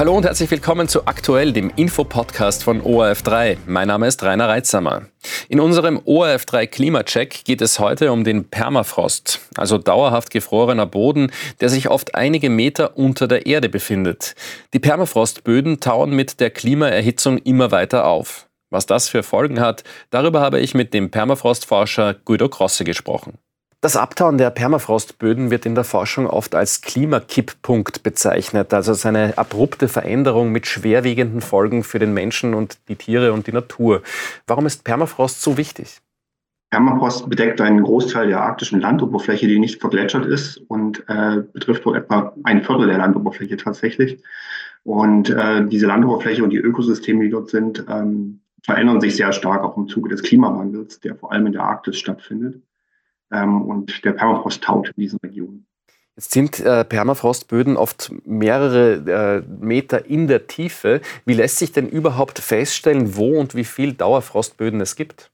Hallo und herzlich willkommen zu Aktuell, dem Infopodcast von ORF3. Mein Name ist Rainer Reitsamer. In unserem ORF3 Klimacheck geht es heute um den Permafrost, also dauerhaft gefrorener Boden, der sich oft einige Meter unter der Erde befindet. Die Permafrostböden tauen mit der Klimaerhitzung immer weiter auf. Was das für Folgen hat, darüber habe ich mit dem Permafrostforscher Guido Krosse gesprochen. Das Abtauen der Permafrostböden wird in der Forschung oft als Klimakipppunkt bezeichnet, also als eine abrupte Veränderung mit schwerwiegenden Folgen für den Menschen und die Tiere und die Natur. Warum ist Permafrost so wichtig? Permafrost bedeckt einen Großteil der arktischen Landoberfläche, die nicht vergletschert ist und äh, betrifft wohl etwa ein Viertel der Landoberfläche tatsächlich. Und äh, diese Landoberfläche und die Ökosysteme, die dort sind, ähm, verändern sich sehr stark auch im Zuge des Klimawandels, der vor allem in der Arktis stattfindet ähm, und der Permafrost taut in diesen Regionen. Jetzt sind äh, Permafrostböden oft mehrere äh, Meter in der Tiefe. Wie lässt sich denn überhaupt feststellen, wo und wie viel Dauerfrostböden es gibt?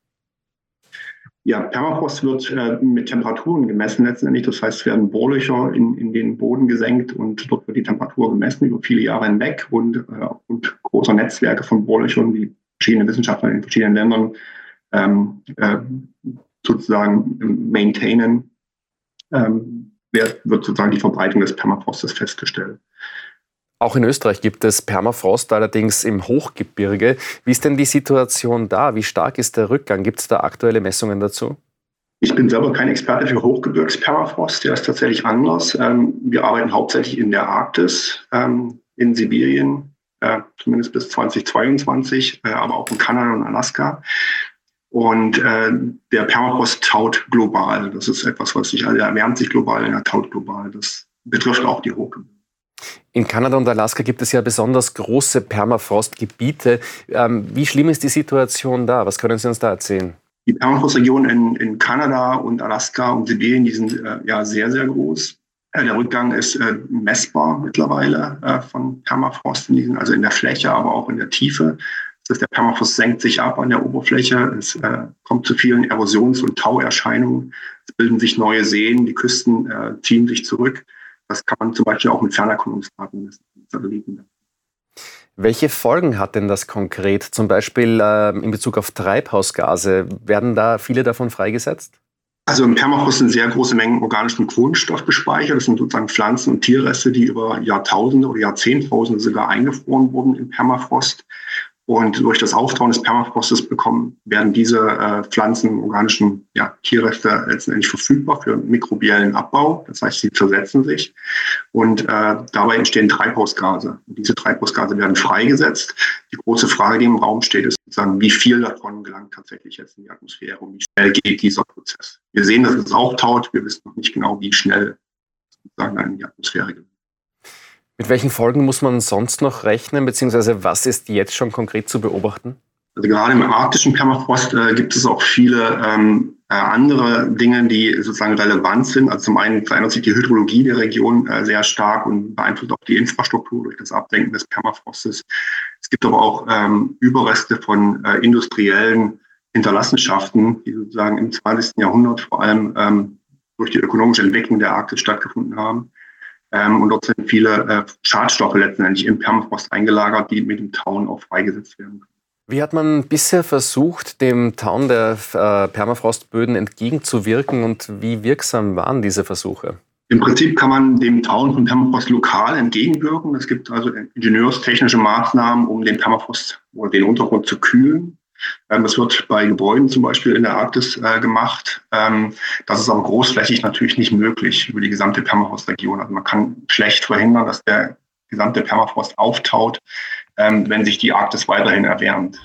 Ja, Permafrost wird äh, mit Temperaturen gemessen letztendlich. Das heißt, es werden Bohrlöcher in, in den Boden gesenkt und dort wird die Temperatur gemessen über viele Jahre hinweg und, äh, und großer Netzwerke von Bohrlöchern, die verschiedene Wissenschaftler in verschiedenen Ländern ähm, äh, sozusagen maintainen, ähm, wird, sozusagen die Verbreitung des Permafrostes festgestellt. Auch in Österreich gibt es Permafrost, allerdings im Hochgebirge. Wie ist denn die Situation da? Wie stark ist der Rückgang? Gibt es da aktuelle Messungen dazu? Ich bin selber kein Experte für Hochgebirgspermafrost, der ist tatsächlich anders. Ähm, wir arbeiten hauptsächlich in der Arktis, ähm, in Sibirien, äh, zumindest bis 2022, äh, aber auch in Kanada und Alaska. Und äh, der Permafrost taut global. Das ist etwas, was sich, also er erwärmt sich global, er taut global. Das betrifft auch die Hochgebirge. In Kanada und Alaska gibt es ja besonders große Permafrostgebiete. Ähm, wie schlimm ist die Situation da? Was können Sie uns da erzählen? Die Permafrostregionen in, in Kanada und Alaska und Sibirien, die sind äh, ja sehr, sehr groß. Äh, der Rückgang ist äh, messbar mittlerweile äh, von Permafrost, in diesen, also in der Fläche, aber auch in der Tiefe. Das heißt, der Permafrost senkt sich ab an der Oberfläche. Es äh, kommt zu vielen Erosions- und Tauerscheinungen. Es bilden sich neue Seen, die Küsten äh, ziehen sich zurück. Das kann man zum Beispiel auch mit Fernerkundungsdaten messen, Satelliten. Welche Folgen hat denn das konkret, zum Beispiel äh, in Bezug auf Treibhausgase? Werden da viele davon freigesetzt? Also im Permafrost sind sehr große Mengen organischen Kohlenstoff gespeichert. Das sind sozusagen Pflanzen- und Tierreste, die über Jahrtausende oder Jahrzehntausende sogar eingefroren wurden im Permafrost. Und durch das Auftauen des Permafrostes bekommen, werden diese äh, Pflanzen, organischen ja, Tierreste letztendlich verfügbar für mikrobiellen Abbau. Das heißt, sie zersetzen sich. Und äh, dabei entstehen Treibhausgase. Und diese Treibhausgase werden freigesetzt. Die große Frage, die im Raum steht, ist sozusagen, wie viel davon gelangt tatsächlich jetzt in die Atmosphäre und wie schnell geht dieser Prozess. Wir sehen, dass es auftaut. Wir wissen noch nicht genau, wie schnell sozusagen in die Atmosphäre geht. Mit welchen Folgen muss man sonst noch rechnen, beziehungsweise was ist jetzt schon konkret zu beobachten? Also gerade im arktischen Permafrost äh, gibt es auch viele ähm, äh, andere Dinge, die sozusagen relevant sind. Also zum einen verändert sich die Hydrologie der Region äh, sehr stark und beeinflusst auch die Infrastruktur durch das Absenken des Permafrostes. Es gibt aber auch ähm, Überreste von äh, industriellen Hinterlassenschaften, die sozusagen im 20. Jahrhundert vor allem ähm, durch die ökonomische Entwicklung der Arktis stattgefunden haben. Ähm, und dort sind viele äh, Schadstoffe letztendlich im Permafrost eingelagert, die mit dem Tauen auch freigesetzt werden können. Wie hat man bisher versucht, dem Tauen der äh, Permafrostböden entgegenzuwirken und wie wirksam waren diese Versuche? Im Prinzip kann man dem Tauen von Permafrost lokal entgegenwirken. Es gibt also ingenieurstechnische Maßnahmen, um den Permafrost oder den Untergrund zu kühlen. Ähm, das wird bei Gebäuden zum Beispiel in der Arktis äh, gemacht. Ähm, das ist aber großflächig natürlich nicht möglich über die gesamte Permafrostregion. Also man kann schlecht verhindern, dass der gesamte Permafrost auftaut, ähm, wenn sich die Arktis weiterhin erwärmt.